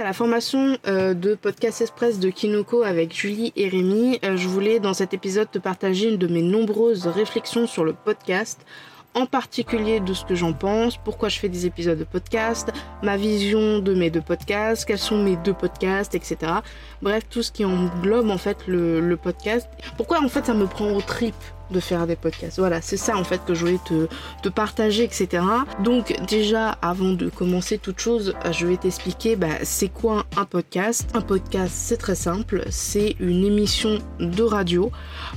À la formation euh, de Podcast Express de Kinoko avec Julie et Rémi, euh, je voulais dans cet épisode te partager une de mes nombreuses réflexions sur le podcast en particulier de ce que j'en pense, pourquoi je fais des épisodes de podcast, ma vision de mes deux podcasts, quels sont mes deux podcasts, etc. Bref, tout ce qui englobe en fait le, le podcast. Pourquoi en fait ça me prend au trip de faire des podcasts. Voilà, c'est ça en fait que je voulais te, partager, etc. Donc déjà, avant de commencer toute chose, je vais t'expliquer bah, c'est quoi un podcast. Un podcast, c'est très simple, c'est une émission de radio,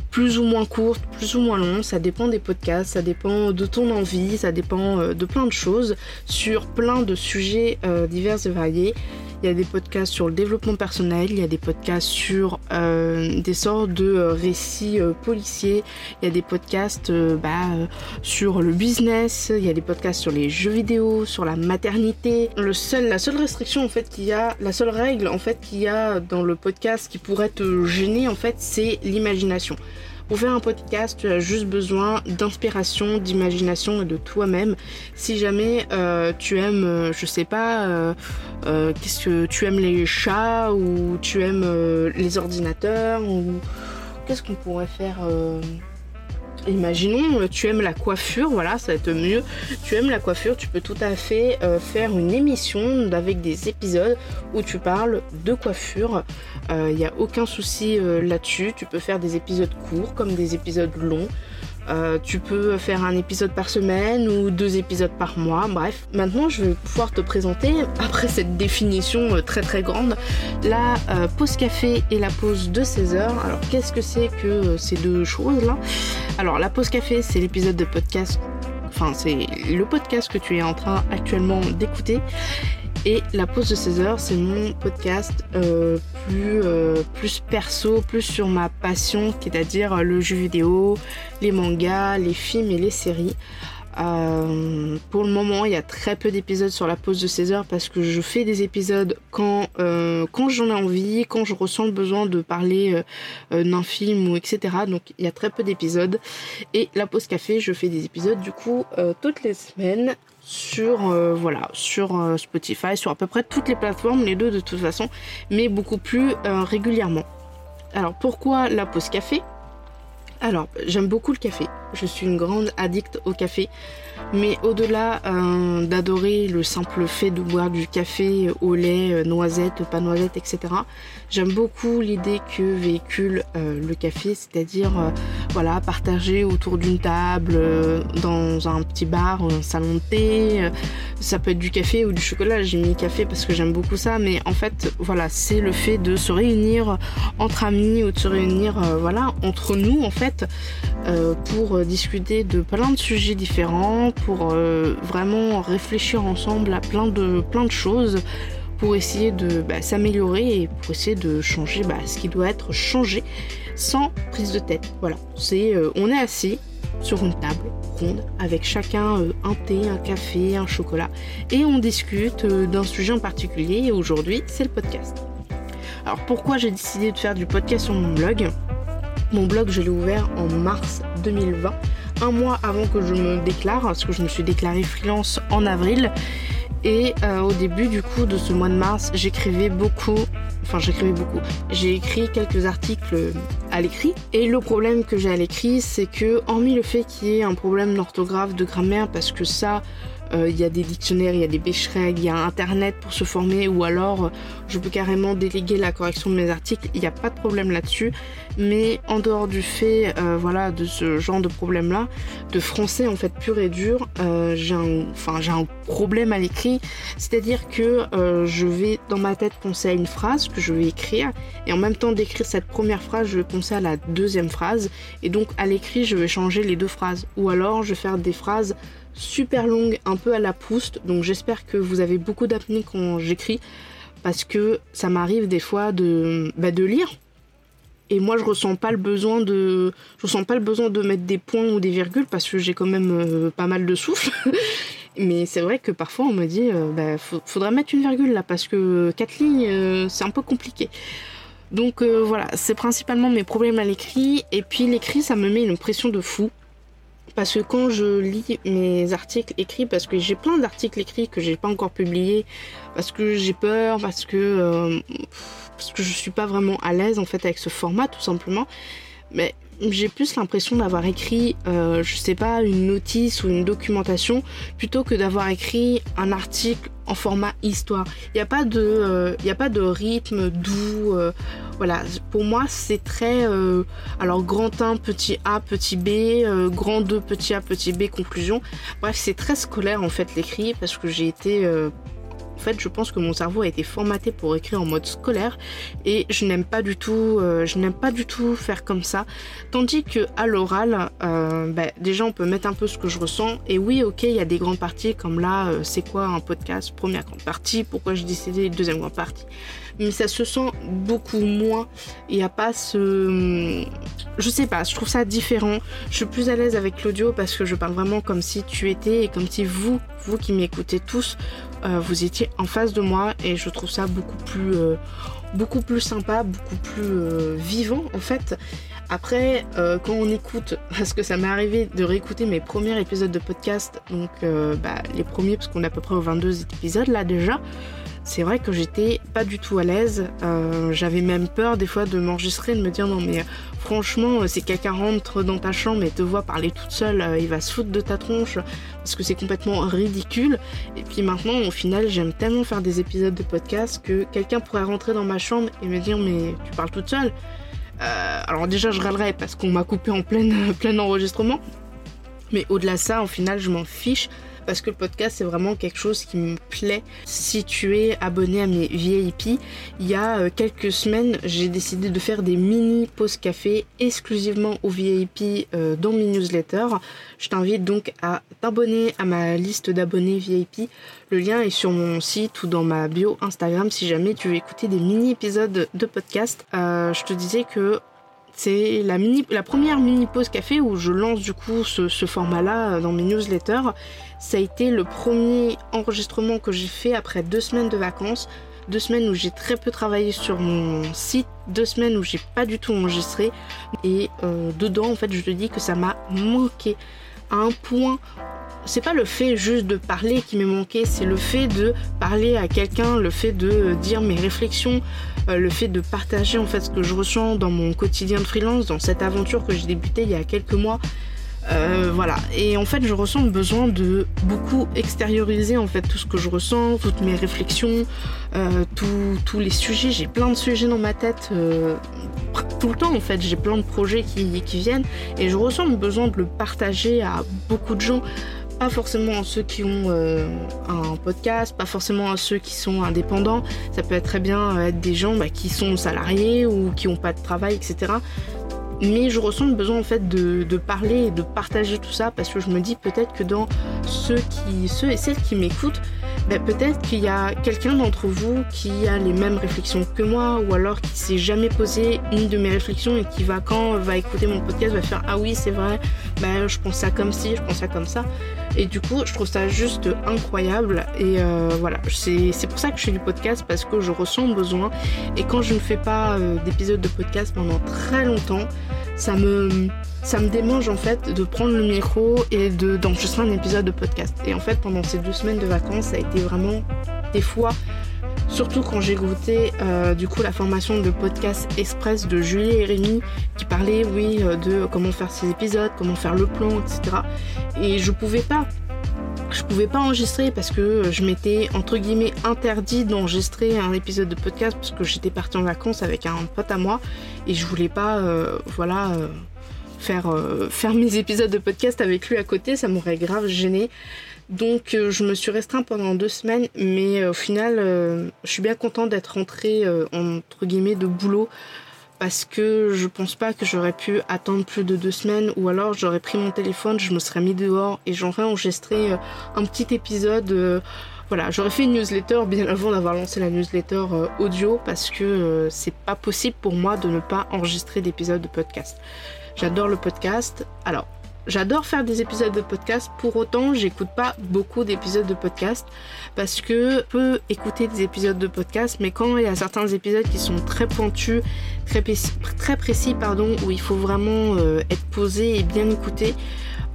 plus ou moins courte, plus ou moins longue, ça dépend des podcasts, ça dépend de ton envie, ça dépend euh, de plein de choses, sur plein de sujets euh, divers et variés. Il y a des podcasts sur le développement personnel, il y a des podcasts sur euh, des sortes de euh, récits euh, policiers, il y a des podcasts bah, sur le business, il y a des podcasts sur les jeux vidéo, sur la maternité. Le seul, la seule restriction en fait qu'il y a, la seule règle en fait qu'il y a dans le podcast qui pourrait te gêner en fait, c'est l'imagination. Pour faire un podcast, tu as juste besoin d'inspiration, d'imagination et de toi-même. Si jamais euh, tu aimes, euh, je sais pas, euh, qu'est-ce que tu aimes les chats ou tu aimes les ordinateurs ou qu'est-ce qu'on pourrait faire Imaginons, tu aimes la coiffure, voilà, ça va être mieux. Tu aimes la coiffure, tu peux tout à fait faire une émission avec des épisodes où tu parles de coiffure. Il euh, n'y a aucun souci là-dessus. Tu peux faire des épisodes courts comme des épisodes longs. Euh, tu peux faire un épisode par semaine ou deux épisodes par mois, bref. Maintenant, je vais pouvoir te présenter, après cette définition euh, très très grande, la euh, pause café et la pause de 16 heures. Alors, qu'est-ce que c'est que ces deux choses-là? Alors, la pause café, c'est l'épisode de podcast, enfin, c'est le podcast que tu es en train actuellement d'écouter. Et la pause de 16 heures, c'est mon podcast euh, plus, euh, plus perso, plus sur ma passion, c'est-à-dire le jeu vidéo, les mangas, les films et les séries. Euh, pour le moment, il y a très peu d'épisodes sur la pause de 16 heures parce que je fais des épisodes quand, quand j'en ai envie, quand je ressens le besoin de parler d'un film ou etc. Donc il y a très peu d'épisodes. Et la pause café, je fais des épisodes du coup toutes les semaines sur euh, voilà sur euh, Spotify, sur à peu près toutes les plateformes, les deux de toute façon, mais beaucoup plus euh, régulièrement. Alors pourquoi la pause café? Alors j'aime beaucoup le café. Je suis une grande addict au café. Mais au-delà euh, d'adorer le simple fait de boire du café au lait, euh, noisette, pas noisette, etc., j'aime beaucoup l'idée que véhicule euh, le café, c'est-à-dire voilà, partager autour d'une table, dans un petit bar, un salon de thé. ça peut être du café ou du chocolat. J'ai mis café parce que j'aime beaucoup ça, mais en fait, voilà, c'est le fait de se réunir entre amis ou de se réunir, voilà, entre nous en fait, pour discuter de plein de sujets différents pour euh, vraiment réfléchir ensemble à plein de, choses pour essayer de bah, s'améliorer et pour essayer de changer bah, ce qui doit être changé sans prise de tête. Voilà, c'est euh, on est assis sur une table ronde avec chacun euh, un thé, un café, un chocolat et on discute d'un sujet en particulier et aujourd'hui c'est le podcast. Alors pourquoi j'ai décidé de faire du podcast sur mon blog? Mon blog je l'ai ouvert en mars 2020 un mois avant que je me déclare, parce que je me suis déclarée freelance en avril. Et euh, au début du coup de ce mois de mars, j'écrivais beaucoup, enfin j'écrivais beaucoup, j'ai écrit quelques articles à l'écrit. Et le problème que j'ai à l'écrit, c'est que hormis le fait qu'il y ait un problème d'orthographe, de grammaire, parce que ça, il y a des dictionnaires, il y a des bêcherègues, il y a internet pour se former ou alors euh, je peux carrément déléguer la correction de mes articles, il n'y a pas de problème là-dessus. Mais en dehors du fait euh, voilà, de ce genre de problème-là, de français en fait pur et dur, j'ai un, j'ai un problème à l'écrit, c'est-à-dire que je vais dans ma tête penser à une phrase que je vais écrire et en même temps d'écrire cette première phrase, je vais penser à la deuxième phrase et donc à l'écrit je vais changer les deux phrases. Ou alors je vais faire des phrases super longue, un peu à la Proust. Donc j'espère que vous avez beaucoup d'apnée quand j'écris parce que ça m'arrive des fois de, bah, de lire. Et moi je ressens pas le besoin de je ressens pas le besoin de mettre des points ou des virgules parce que j'ai quand même euh, pas mal de souffle. Mais c'est vrai que parfois on me dit euh, bah, faudrait mettre une virgule là parce que quatre lignes euh, c'est un peu compliqué. Donc voilà c'est principalement mes problèmes à l'écrit. Et puis l'écrit ça me met une pression de fou parce que quand je lis mes articles écrits, parce que j'ai plein d'articles écrits que j'ai pas encore publiés, parce que j'ai peur, parce que parce que suis pas vraiment à l'aise en fait avec ce format tout simplement. Mais j'ai plus l'impression d'avoir écrit, euh, je sais pas, une notice ou une documentation plutôt que d'avoir écrit un article en format histoire. Il n'y a pas de, euh, il a pas de rythme doux. Euh, voilà, pour moi c'est très, alors grand 1, petit A, petit B, grand 2, petit A, petit B, conclusion. Bref, c'est très scolaire en fait l'écrit parce que j'ai été fait, je pense que mon cerveau a été formaté pour écrire en mode scolaire et je n'aime pas du tout, euh, je n'aime pas du tout faire comme ça. Tandis que à l'oral, euh, bah, déjà on peut mettre un peu ce que je ressens. Et oui, ok, il y a des grandes parties comme là, euh, c'est quoi un podcast, première grande partie, pourquoi j'ai décidé deuxième grande partie mais ça se sent beaucoup moins. Il n'y a pas ce. Je sais pas, je trouve ça différent. Je suis plus à l'aise avec l'audio parce que je parle vraiment comme si tu étais et comme si vous, vous qui m'écoutez tous, euh, vous étiez en face de moi et je trouve ça beaucoup plus. Euh, sympa, beaucoup plus euh, vivant en fait. Après, quand on écoute, parce que ça m'est arrivé de réécouter mes premiers épisodes de podcast, donc bah, les premiers parce qu'on est à peu près aux 22 épisodes là déjà, c'est vrai que j'étais pas du tout à l'aise. J'avais même peur des fois de m'enregistrer, de me dire non mais franchement, si quelqu'un rentre dans ta chambre et te voit parler toute seule, euh, il va se foutre de ta tronche parce que c'est complètement ridicule. Et puis maintenant, au final, j'aime tellement faire des épisodes de podcast que quelqu'un pourrait rentrer dans ma chambre et me dire mais tu parles toute seule. Euh, alors déjà, je râlerais parce qu'on m'a coupé en plein, plein enregistrement. Mais au-delà de ça, au final, je m'en fiche parce que le podcast c'est vraiment quelque chose qui me plaît. Si tu es abonné à mes VIP, il y a euh, quelques semaines j'ai décidé de faire des mini pauses café exclusivement aux VIP euh, dans mes newsletters. Je t'invite donc à t'abonner à ma liste d'abonnés VIP. Le lien est sur mon site ou dans ma bio Instagram si jamais tu veux écouter des mini épisodes de podcast. Euh, je te disais que c'est la, première mini pause café où je lance du coup ce, format-là dans mes newsletters. Ça a été le premier enregistrement que j'ai fait après deux semaines de vacances. Deux semaines où j'ai très peu travaillé sur mon site, deux semaines où j'ai pas du tout enregistré. Et euh, dedans, en fait, je te dis que ça m'a manqué à un point c'est pas le fait juste de parler qui m'est manqué, c'est le fait de parler à quelqu'un, le fait de dire mes réflexions, euh, le fait de partager en fait ce que je ressens dans mon quotidien de freelance, dans cette aventure que j'ai débutée il y a quelques mois euh, voilà. Et en fait, je ressens le besoin de beaucoup extérioriser en fait tout ce que je ressens, toutes mes réflexions, euh, tous les sujets. J'ai plein de sujets dans ma tête euh, tout le temps en fait. J'ai plein de projets qui, qui viennent et je ressens le besoin de le partager à beaucoup de gens pas forcément à ceux qui ont un podcast, pas forcément à ceux qui sont indépendants. Ça peut être très bien être des gens bah, qui sont salariés ou qui n'ont pas de travail, etc mais je ressens le besoin en fait de, parler et de partager tout ça parce que je me dis peut-être que dans ceux qui ceux et celles qui m'écoutent ben, peut-être qu'il y a quelqu'un d'entre vous qui a les mêmes réflexions que moi ou alors qui s'est jamais posé une de mes réflexions et qui va quand va écouter mon podcast va faire ah oui c'est vrai. Ben je pense ça comme ci je pense ça comme ça et du coup je trouve ça juste incroyable. Et euh, voilà. C'est pour ça que je fais du podcast parce que je ressens besoin. Et quand je ne fais pas euh, d'épisode de podcast pendant très longtemps ça me, ça démange en fait de prendre le micro et de, d'enregistrer un épisode de podcast. Et en fait, pendant ces deux semaines de vacances, ça a été vraiment des fois, surtout quand j'ai goûté euh, du coup la formation de podcast express de Julie et Rémi qui parlait, oui, euh, de comment faire ces épisodes, comment faire le plan, etc. Et je pouvais pas je pouvais pas enregistrer parce que je m'étais entre guillemets interdit d'enregistrer un épisode de podcast parce que j'étais partie en vacances avec un pote à moi et je voulais pas euh, voilà euh, faire euh, faire mes épisodes de podcast avec lui à côté ça m'aurait grave gêné donc je me suis restreint pendant deux semaines mais au final je suis bien contente d'être rentrée entre guillemets de boulot parce que je pense pas que j'aurais pu attendre plus de deux semaines ou alors j'aurais pris mon téléphone, je me serais mis dehors et j'aurais enregistré euh, un petit épisode euh, voilà, j'aurais fait une newsletter bien avant d'avoir lancé la newsletter euh, audio parce que euh, c'est pas possible pour moi de ne pas enregistrer d'épisodes de podcast. J'adore le podcast. Alors, j'adore faire des épisodes de podcast. Pour autant, j'écoute pas beaucoup d'épisodes de podcast parce que je peux écouter des épisodes de podcast, mais quand il y a certains épisodes qui sont très pointus, très, précis, pardon, où il faut vraiment euh, être posé et bien écouter.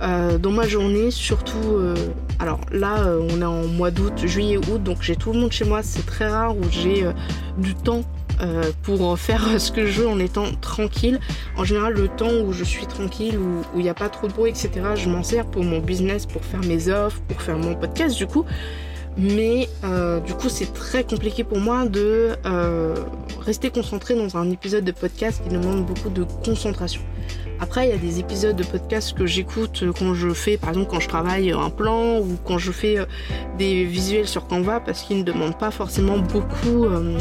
Euh, dans ma journée, surtout, euh, alors là on est en mois d'août, juillet, août, donc j'ai tout le monde chez moi, c'est très rare où j'ai du temps pour faire ce que je veux en étant tranquille. En général, le temps où je suis tranquille, où il n'y a pas trop de bruit, etc., je m'en sers pour mon business, pour faire mes offres, pour faire mon podcast du coup. Mais du coup, c'est très compliqué pour moi de rester concentré dans un épisode de podcast qui demande beaucoup de concentration. Après, il y a des épisodes de podcast que j'écoute quand je fais, par exemple, quand je travaille un plan ou quand je fais euh, des visuels sur Canva parce qu'ils ne demandent pas forcément beaucoup, euh,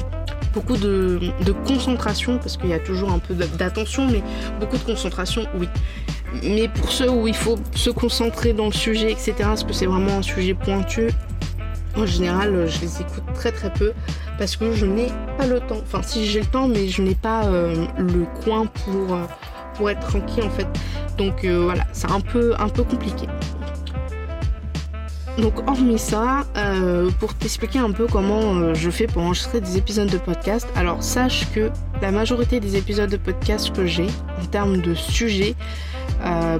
beaucoup de, concentration parce qu'il y a toujours un peu d'attention, mais beaucoup de concentration, oui. Mais pour ceux où il faut se concentrer dans le sujet, etc., parce que c'est vraiment un sujet pointu, en général, je les écoute très très peu parce que je n'ai pas le temps. Enfin, si j'ai le temps, mais je n'ai pas euh, le coin pour pour être tranquille en fait. Donc euh, voilà, c'est un peu, un peu compliqué. Donc hormis ça, euh, pour t'expliquer un peu comment euh, je fais pour enregistrer des épisodes de podcast, alors sache que la majorité des épisodes de podcast que j'ai en termes de sujets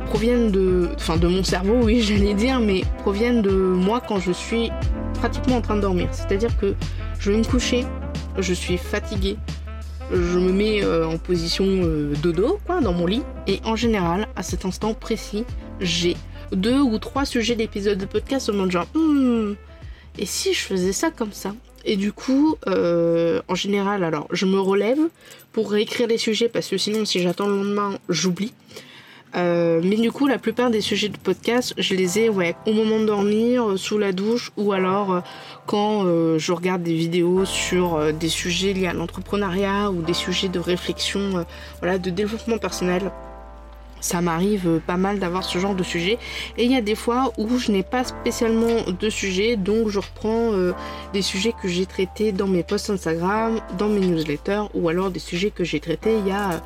proviennent de, enfin de mon cerveau, oui j'allais dire, mais proviennent de moi quand je suis pratiquement en train de dormir. C'est-à-dire que je vais me coucher, je suis fatiguée, je me mets euh, en position euh, dodo, quoi, dans mon lit. Et en général, à cet instant précis, j'ai deux ou trois sujets d'épisodes de podcast au monde genre, hmm, et si je faisais ça comme ça? Et du coup, euh, en général, alors, je me relève pour réécrire les sujets parce que sinon, si j'attends le lendemain, j'oublie. Euh, mais du coup, la plupart des sujets de podcast, je les ai ouais, au moment de dormir, euh, sous la douche, ou alors quand je regarde des vidéos sur des sujets liés à l'entrepreneuriat ou des sujets de réflexion, voilà, de développement personnel ça m'arrive pas mal d'avoir ce genre de sujet et il y a des fois où je n'ai pas spécialement de sujet donc je reprends euh, des sujets que j'ai traités dans mes posts Instagram, dans mes newsletters ou alors des sujets que j'ai traités il y a,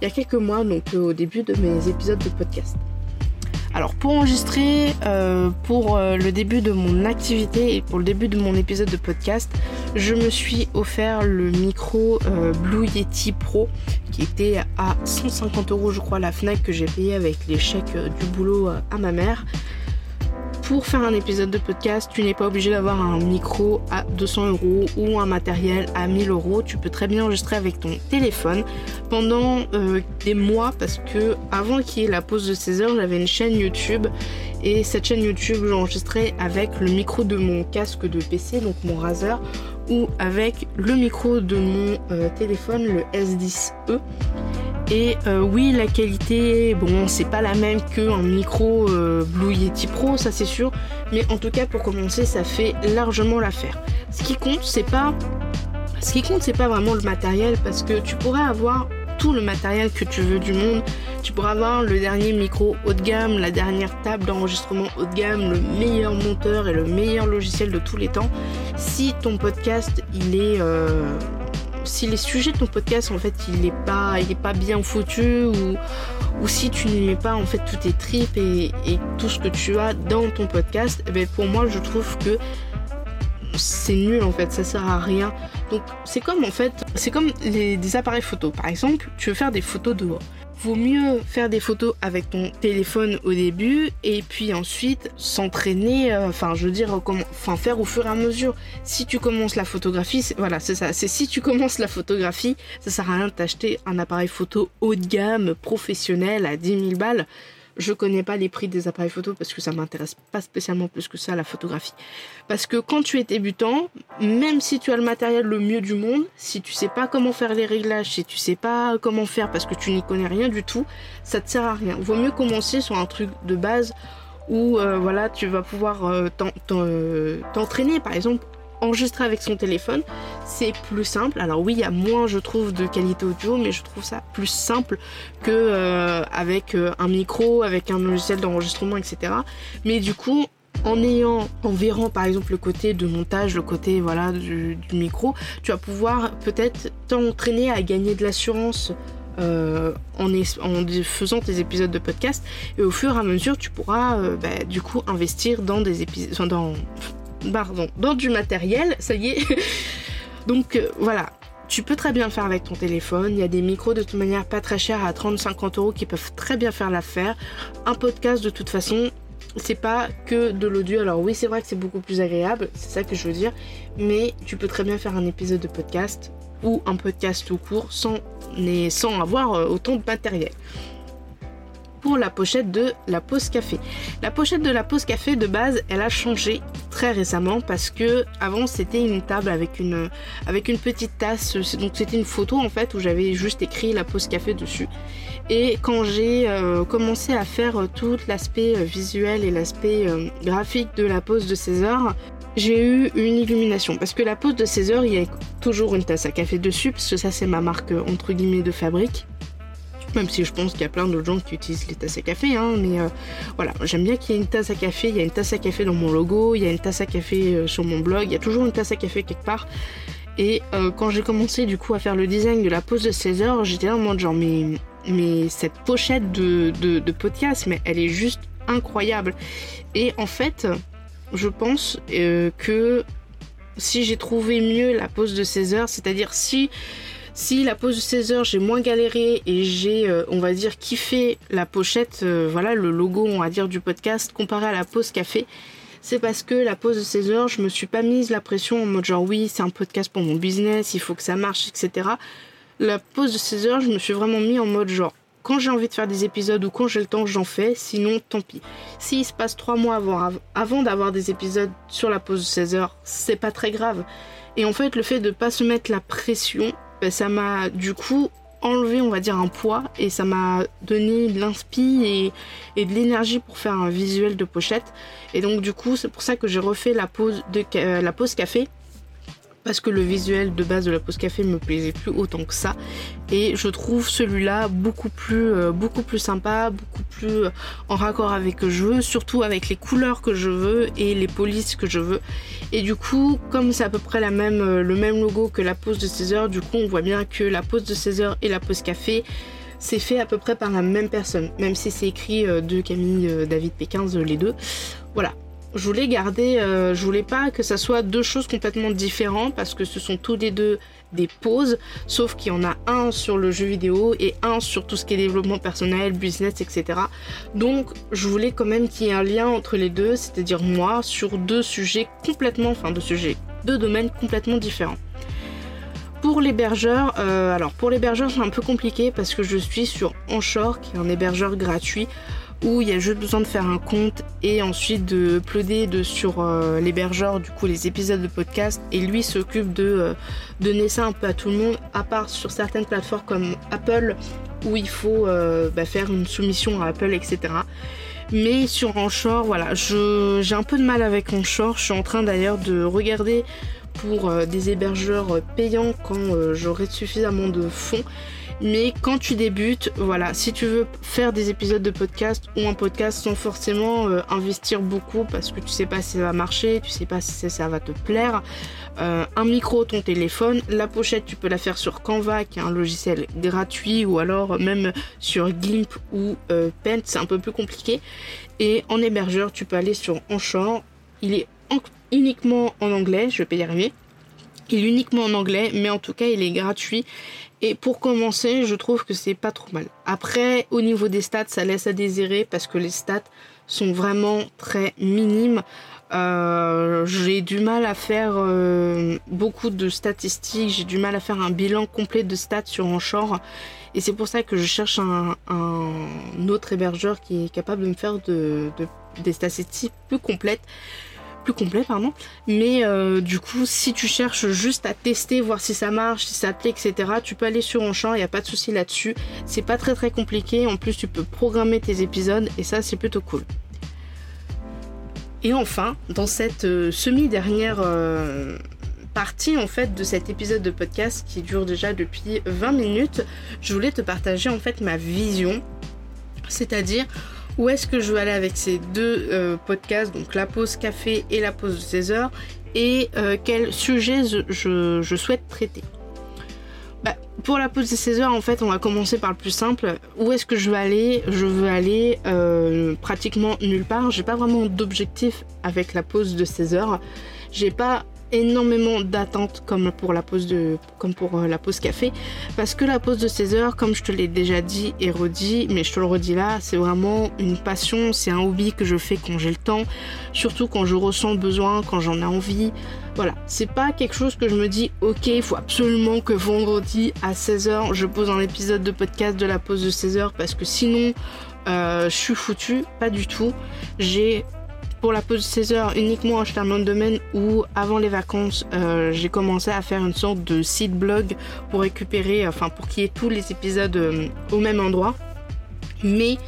il y a quelques mois donc euh, au début de mes épisodes de podcast. Alors pour enregistrer euh, pour euh, le début de mon activité et pour le début de mon épisode de podcast, je me suis offert le micro euh, Blue Yeti Pro qui était à 150 euros je crois la Fnac que j'ai payé avec les chèques du boulot à ma mère pour faire un épisode de podcast, tu n'es pas obligé d'avoir un micro à 200 euros ou un matériel à 1000 euros. Tu peux très bien enregistrer avec ton téléphone pendant euh, des mois parce que avant qu'il y ait la pause de 16 heures, j'avais une chaîne YouTube et cette chaîne YouTube, j'enregistrais avec le micro de mon casque de PC, donc mon Razer, ou avec le micro de mon euh, téléphone, le S10e. Et euh, oui, la qualité, bon, c'est pas la même qu'un micro euh, Blue Yeti Pro, ça c'est sûr. Mais en tout cas, pour commencer, ça fait largement l'affaire. Ce qui compte, c'est pas, ce qui compte, c'est pas vraiment le matériel, parce que tu pourrais avoir tout le matériel que tu veux du monde. Tu pourrais avoir le dernier micro haut de gamme, la dernière table d'enregistrement haut de gamme, le meilleur monteur et le meilleur logiciel de tous les temps. Si ton podcast, il est euh, si les sujets de ton podcast en fait il est pas il est pas bien foutu ou, si tu n'y mets pas en fait toutes tes tripes et, tout ce que tu as dans ton podcast, eh ben pour moi je trouve que c'est nul en fait, ça sert à rien. Donc c'est comme en fait, c'est comme les, des appareils photo. Par exemple, tu veux faire des photos dehors vaut mieux faire des photos avec ton téléphone au début et puis ensuite s'entraîner, euh, enfin je veux dire, enfin faire au fur et à mesure. Si tu commences la photographie, voilà, c'est ça, c'est si tu commences la photographie, ça sert à rien de t'acheter un appareil photo haut de gamme, professionnel à 10 000 balles. Je connais pas les prix des appareils photo parce que ça m'intéresse pas spécialement plus que ça la photographie. Parce que quand tu es débutant, même si tu as le matériel le mieux du monde, si tu sais pas comment faire les réglages, si tu sais pas comment faire parce que tu n'y connais rien du tout, ça te sert à rien. Vaut mieux commencer sur un truc de base où euh, voilà, tu vas pouvoir euh, euh, t'entraîner par exemple enregistrer avec son téléphone, c'est plus simple. Alors oui, il y a moins, je trouve, de qualité audio, mais je trouve ça plus simple que euh, avec euh, un micro, avec un logiciel d'enregistrement, etc. Mais du coup, en ayant, en verrant par exemple le côté de montage, le côté voilà du, micro, tu vas pouvoir peut-être t'entraîner à gagner de l'assurance euh, en, faisant tes épisodes de podcast et au fur et à mesure tu pourras bah, du coup investir dans des épisodes pardon dans du matériel ça y est donc euh, voilà tu peux très bien le faire avec ton téléphone. Il y a des micros de toute manière pas très chers à 30-50 euros qui peuvent très bien faire l'affaire. Un podcast de toute façon, c'est pas que de l'audio. Alors oui, c'est vrai que c'est beaucoup plus agréable, c'est ça que je veux dire. Mais tu peux très bien faire un épisode de podcast ou un podcast tout court sans, sans avoir euh, autant de matériel pour la pochette de la pause café. La pochette de la pause café de base, elle a changé très récemment parce que avant c'était une table avec une avec une petite tasse. Donc c'était une photo en fait où j'avais juste écrit la pause café dessus. Et quand j'ai euh, commencé à faire tout l'aspect euh, visuel et l'aspect euh, graphique de la pause de 16 heures, j'ai eu une illumination parce que la pause de 16 heures, il y a toujours une tasse à café dessus parce que ça c'est ma marque entre guillemets de fabrique. Même si je pense qu'il y a plein d'autres gens qui utilisent les tasses à café, hein, mais euh, voilà, j'aime bien qu'il y ait une tasse à café. Il y a une tasse à café dans mon logo, il y a une tasse à café euh, sur mon blog, il y a toujours une tasse à café quelque part. Et euh, quand j'ai commencé du coup à faire le design de la pause de 16 heures, j'étais en mode genre, mais, mais cette pochette de, de, podcast, mais elle est juste incroyable. Et en fait, je pense que si j'ai trouvé mieux la pause de 16 heures, c'est-à-dire si si la pause de 16 heures, j'ai moins galéré et j'ai, euh, on va dire, kiffé la pochette, euh, voilà, le logo, on va dire, du podcast comparé à la pause café, c'est parce que la pause de 16 heures, je me suis pas mise la pression en mode genre oui, c'est un podcast pour mon business, il faut que ça marche, etc. La pause de 16 heures, je me suis vraiment mis en mode genre quand j'ai envie de faire des épisodes ou quand j'ai le temps, j'en fais. Sinon, tant pis. S'il se passe trois mois avant, avant d'avoir des épisodes sur la pause de 16 heures, c'est pas très grave. Et en fait, le fait de pas se mettre la pression, bah, ça m'a du coup enlevé, on va dire, un poids et ça m'a donné de l'inspi et, de l'énergie pour faire un visuel de pochette. Et donc, du coup, c'est pour ça que j'ai refait la de, euh, la pause café parce que le visuel de base de la pause café me plaisait plus autant que ça. Et je trouve celui-là beaucoup plus euh, beaucoup plus sympa beaucoup plus euh, en raccord avec que je veux surtout avec les couleurs que je veux et les polices que je veux. Et du coup comme c'est à peu près euh, le même logo que la pause de 16 heures du coup on voit bien que la pause de 16 heures et la pause café c'est fait à peu près par la même personne même si c'est écrit de Camille David P15 les deux. Voilà je voulais garder, euh, je voulais pas que ça soit deux choses complètement différentes parce que ce sont tous les deux des pauses, sauf qu'il y en a un sur le jeu vidéo et un sur tout ce qui est développement personnel, business, etc. Donc je voulais quand même qu'il y ait un lien entre les deux, c'est-à-dire moi sur deux sujets complètement, enfin deux sujets, deux domaines complètement différents. Pour l'hébergeur, euh, alors pour l'hébergeur c'est un peu compliqué parce que je suis sur Anchor qui est un hébergeur gratuit où il y a juste besoin de faire un compte et ensuite de uploader de, sur euh, l'hébergeur du coup les épisodes de podcast et lui s'occupe de euh, donner ça un peu à tout le monde à part sur certaines plateformes comme Apple où il faut euh, bah, faire une soumission à Apple etc. Mais sur Anchor, voilà, j'ai un peu de mal avec Anchor. Je suis en train d'ailleurs de regarder pour des hébergeurs payants quand j'aurai suffisamment de fonds. Mais quand tu débutes, voilà, si tu veux faire des épisodes de podcast ou un podcast sans forcément euh, investir beaucoup parce que tu sais pas si ça va marcher, tu sais pas si ça va te plaire, euh, un micro, ton téléphone, la pochette tu peux la faire sur Canva qui est un logiciel gratuit ou alors même sur Gimp ou euh, Paint, c'est un peu plus compliqué. Et en hébergeur, tu peux aller sur Anchor, il est uniquement en anglais, je vais pas y arriver. Il est uniquement en anglais, mais en tout cas il est gratuit et pour commencer, je trouve que c'est pas trop mal. Après, au niveau des stats, ça laisse à désirer parce que les stats sont vraiment très minimes. Euh, j'ai du mal à faire euh, beaucoup de statistiques, j'ai du mal à faire un bilan complet de stats sur Anchor. Et c'est pour ça que je cherche un, autre hébergeur qui est capable de me faire des statistiques plus complètes plus complet, pardon. Mais euh, du coup, si tu cherches juste à tester, voir si ça marche, si ça plaît, etc., tu peux aller sur Enchant, il n'y a pas de souci là-dessus. C'est pas très très compliqué. En plus, tu peux programmer tes épisodes et ça, c'est plutôt cool. Et enfin, dans cette euh, semi-dernière euh, partie en fait de cet épisode de podcast qui dure déjà depuis 20 minutes, je voulais te partager en fait ma vision. C'est-à-dire où est-ce que je veux aller avec ces deux euh, podcasts, donc la pause café et la pause de 16 heures, et euh, quel sujet je, souhaite traiter? Bah, pour la pause de 16 heures, en fait, on va commencer par le plus simple. Où est-ce que je veux aller? Je veux aller euh, pratiquement nulle part. J'ai pas vraiment d'objectif avec la pause de 16 heures. J'ai pas énormément d'attentes comme pour euh, la pause café. Parce que la pause de 16 heures comme je te l'ai déjà dit et redit mais je te le redis là c'est vraiment une passion c'est un hobby que je fais quand j'ai le temps. Surtout quand je ressens besoin quand j'en ai envie. Voilà. C'est pas quelque chose que je me dis ok il faut absolument que vendredi à 16h je pose un épisode de podcast de la pause de 16 heures parce que sinon euh, je suis foutu pas du tout. J'ai pour la pause de 16 heures uniquement un nom de domaine où avant les vacances euh, j'ai commencé à faire une sorte de site blog pour récupérer, enfin pour qu'il y ait tous les épisodes euh, au même endroit. Mais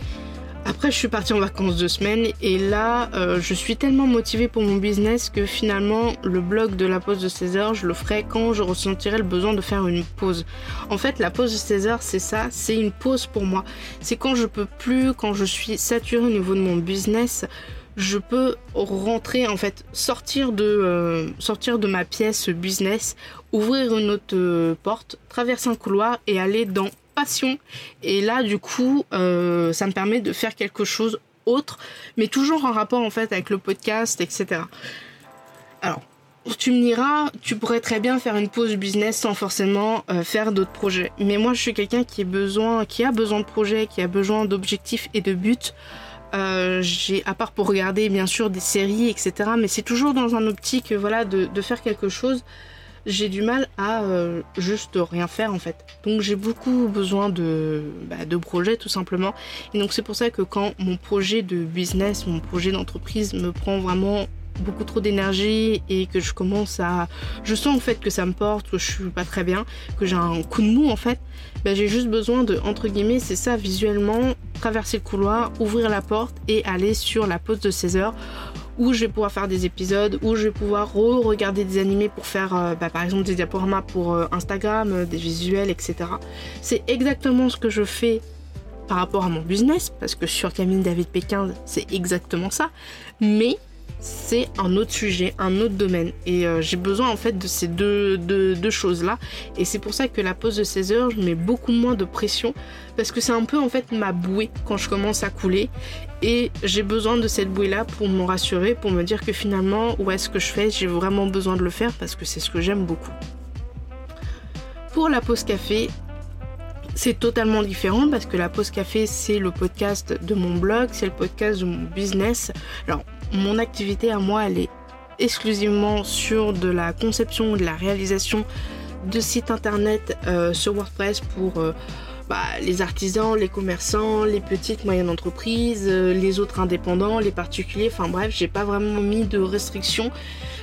après je suis partie en vacances deux semaines et là euh, je suis tellement motivée pour mon business que finalement le blog de la pause de 16 heures je le ferai quand je ressentirai le besoin de faire une pause. En fait la pause de 16 heures c'est ça, c'est une pause pour moi. C'est quand je peux plus, quand je suis saturée au niveau de mon business je peux rentrer en fait sortir de euh, sortir de ma pièce business ouvrir une autre euh, porte traverser un couloir et aller dans passion et là du coup euh, ça me permet de faire quelque chose autre mais toujours en rapport en fait avec le podcast etc alors tu me diras, tu pourrais très bien faire une pause business sans forcément faire d'autres projets. Mais moi, je suis quelqu'un qui a besoin de projets, qui a besoin d'objectifs et de buts. Euh, à part pour regarder bien sûr des séries, etc. Mais c'est toujours dans un optique, voilà, de, faire quelque chose. J'ai du mal à euh, juste rien faire en fait. Donc j'ai beaucoup besoin de, bah, de projets tout simplement. Et donc c'est pour ça que quand mon projet de business, mon projet d'entreprise me prend vraiment beaucoup trop d'énergie et que je commence à je sens en fait que ça me porte que je suis pas très bien que j'ai un coup de mou en fait ben, j'ai juste besoin de entre guillemets c'est ça visuellement traverser le couloir ouvrir la porte et aller sur la pause de 16 heures où je vais pouvoir faire des épisodes, où je vais pouvoir re-regarder des animés pour faire euh, bah, par exemple des diaporamas pour euh, Instagram, euh, des visuels, etc. C'est exactement ce que je fais par rapport à mon business, parce que sur Camille David Pékin, c'est exactement ça. Mais c'est un autre sujet, un autre domaine. Et euh, j'ai besoin en fait de ces deux, choses-là. Et c'est pour ça que la pause de 16 heures, je mets beaucoup moins de pression. Parce que c'est un peu en fait ma bouée quand je commence à couler. Et j'ai besoin de cette bouée-là pour me rassurer, pour me dire que finalement, où est-ce que je fais? J'ai vraiment besoin de le faire parce que c'est ce que j'aime beaucoup. Pour la pause café, c'est totalement différent parce que la pause café, c'est le podcast de mon blog, c'est le podcast de mon business. Alors, mon activité à moi, elle est exclusivement sur de la conception, de la réalisation de sites internet euh, sur WordPress pour euh, bah, les artisans, les commerçants, les petites moyennes entreprises, euh, les autres indépendants, les particuliers. Enfin bref, j'ai pas vraiment mis de restrictions.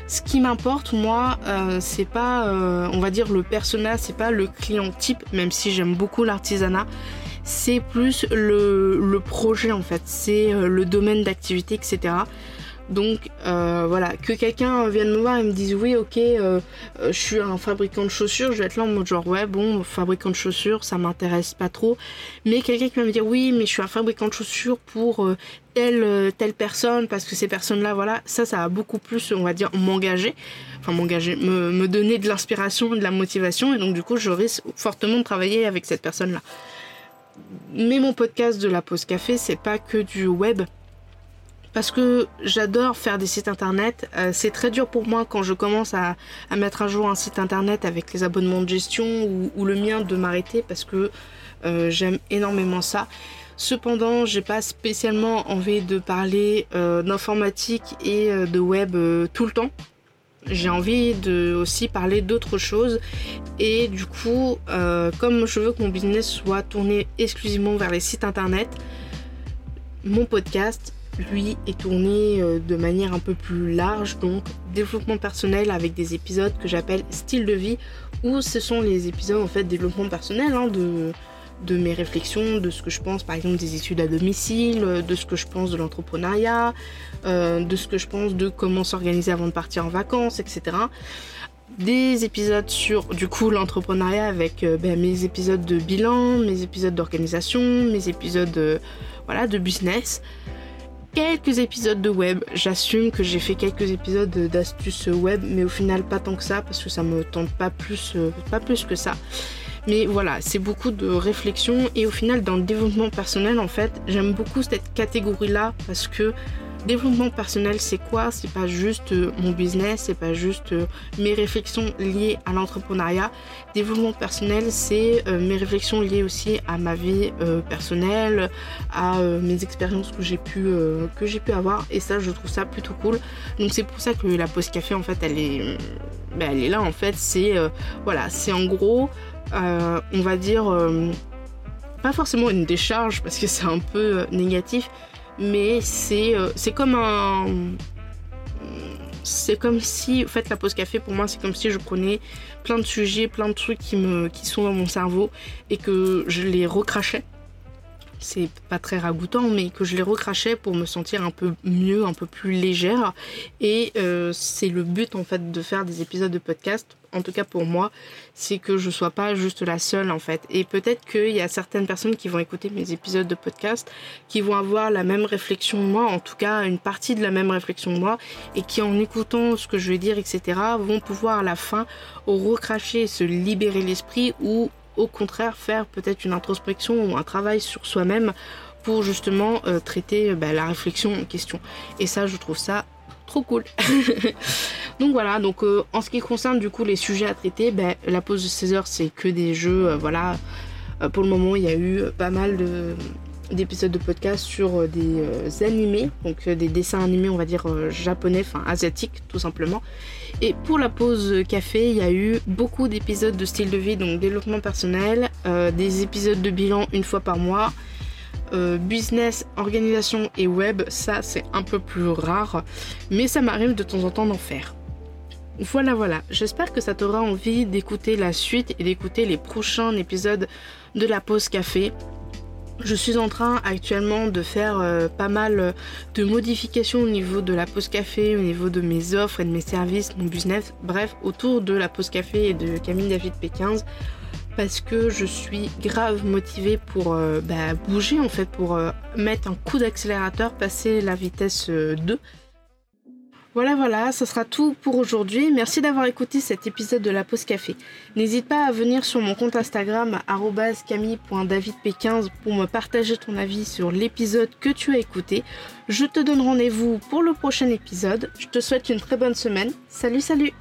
Ce qui m'importe, moi, c'est pas, on va dire, le persona, c'est pas le client type, même si j'aime beaucoup l'artisanat. C'est plus le, le, projet en fait, c'est le domaine d'activité, etc. Donc euh, voilà, que quelqu'un vienne me voir et me dise oui ok euh, euh, je suis un fabricant de chaussures, je vais être là en mode genre ouais bon fabricant de chaussures ça m'intéresse pas trop. Mais quelqu'un qui va me dire oui mais je suis un fabricant de chaussures pour telle, personne parce que ces personnes là voilà, ça ça va beaucoup plus on va dire m'engager. Enfin m'engager, me, me donner de l'inspiration, de la motivation et donc du coup je risque fortement de travailler avec cette personne là. Mais mon podcast de la pause café c'est pas que du web parce que j'adore faire des sites internet. Euh, c'est très dur pour moi quand je commence à, mettre à jour un site internet avec les abonnements de gestion ou, le mien de m'arrêter parce que euh, j'aime énormément ça. Cependant, j'ai pas spécialement envie de parler euh, d'informatique et de web tout le temps. J'ai envie de aussi parler d'autres choses et du coup, comme je veux que mon business soit tourné exclusivement vers les sites internet, mon podcast lui est tourné euh, de manière un peu plus large, donc développement personnel avec des épisodes que j'appelle style de vie, où ce sont les épisodes en fait développement personnel hein, de, mes réflexions, de ce que je pense par exemple des études à domicile, de ce que je pense de l'entrepreneuriat, euh, de ce que je pense de comment s'organiser avant de partir en vacances, etc. des épisodes sur du coup l'entrepreneuriat avec euh, ben, mes épisodes de bilan, mes épisodes d'organisation, mes épisodes voilà, de business quelques épisodes de web. J'assume que j'ai fait quelques épisodes d'astuces web, mais au final pas tant que ça parce que ça me tente pas plus, euh, pas plus que ça. Mais voilà, c'est beaucoup de réflexion et au final dans le développement personnel en fait, j'aime beaucoup cette catégorie là parce que Développement personnel, c'est quoi? C'est pas juste euh, mon business, c'est pas juste euh, mes réflexions liées à l'entrepreneuriat. Développement personnel, c'est euh, mes réflexions liées aussi à ma vie personnelle, à mes expériences que j'ai pu que j'ai pu avoir. Et ça, je trouve ça plutôt cool. Donc c'est pour ça que la pause café, en fait, elle est, ben, elle est là. En fait, c'est voilà, c'est en gros, on va dire pas forcément une décharge parce que c'est un peu négatif, mais euh, c'est comme un c'est comme si, en fait, la pause café pour moi, c'est comme si je prenais plein de sujets, plein de trucs qui me qui sont dans mon cerveau et que je les recrachais c'est pas très ragoûtant, mais que je les recrachais pour me sentir un peu mieux, un peu plus légère. Et euh, c'est le but en fait de faire des épisodes de podcast, en tout cas pour moi, c'est que je sois pas juste la seule en fait. Et peut-être qu'il y a certaines personnes qui vont écouter mes épisodes de podcast, qui vont avoir la même réflexion que moi, en tout cas une partie de la même réflexion que moi, et qui en écoutant ce que je vais dire, etc., vont pouvoir à la fin recracher, se libérer l'esprit ou au contraire faire peut-être une introspection ou un travail sur soi-même pour justement euh, traiter bah, la réflexion en question. Et ça, je trouve ça trop cool. donc voilà, donc euh, en ce qui concerne du coup les sujets à traiter, bah, la pause de 16 heures c'est que des jeux, voilà. pour le moment, il y a eu pas mal de d'épisodes de podcast sur des animés, donc des dessins animés, on va dire japonais, enfin asiatiques tout simplement. Et pour la pause café, il y a eu beaucoup d'épisodes de style de vie, donc développement personnel, euh, des épisodes de bilan une fois par mois. Euh, business, organisation et web, ça c'est un peu plus rare, mais ça m'arrive de temps en temps d'en faire. Voilà, voilà, j'espère que ça t'aura envie d'écouter la suite et d'écouter les prochains épisodes de la pause café. Je suis en train actuellement de faire euh, pas mal de modifications au niveau de la pause café, au niveau de mes offres et de mes services, mon business, bref, autour de la pause café et de Camille David P15 parce que je suis grave motivée pour euh, bah, bouger en fait, pour mettre un coup d'accélérateur, passer la vitesse 2 voilà, voilà, ce sera tout pour aujourd'hui. Merci d'avoir écouté cet épisode de la pause café. N'hésite pas à venir sur mon compte Instagram camille.davidp15 pour me partager ton avis sur l'épisode que tu as écouté. Je te donne rendez-vous pour le prochain épisode. Je te souhaite une très bonne semaine. Salut, salut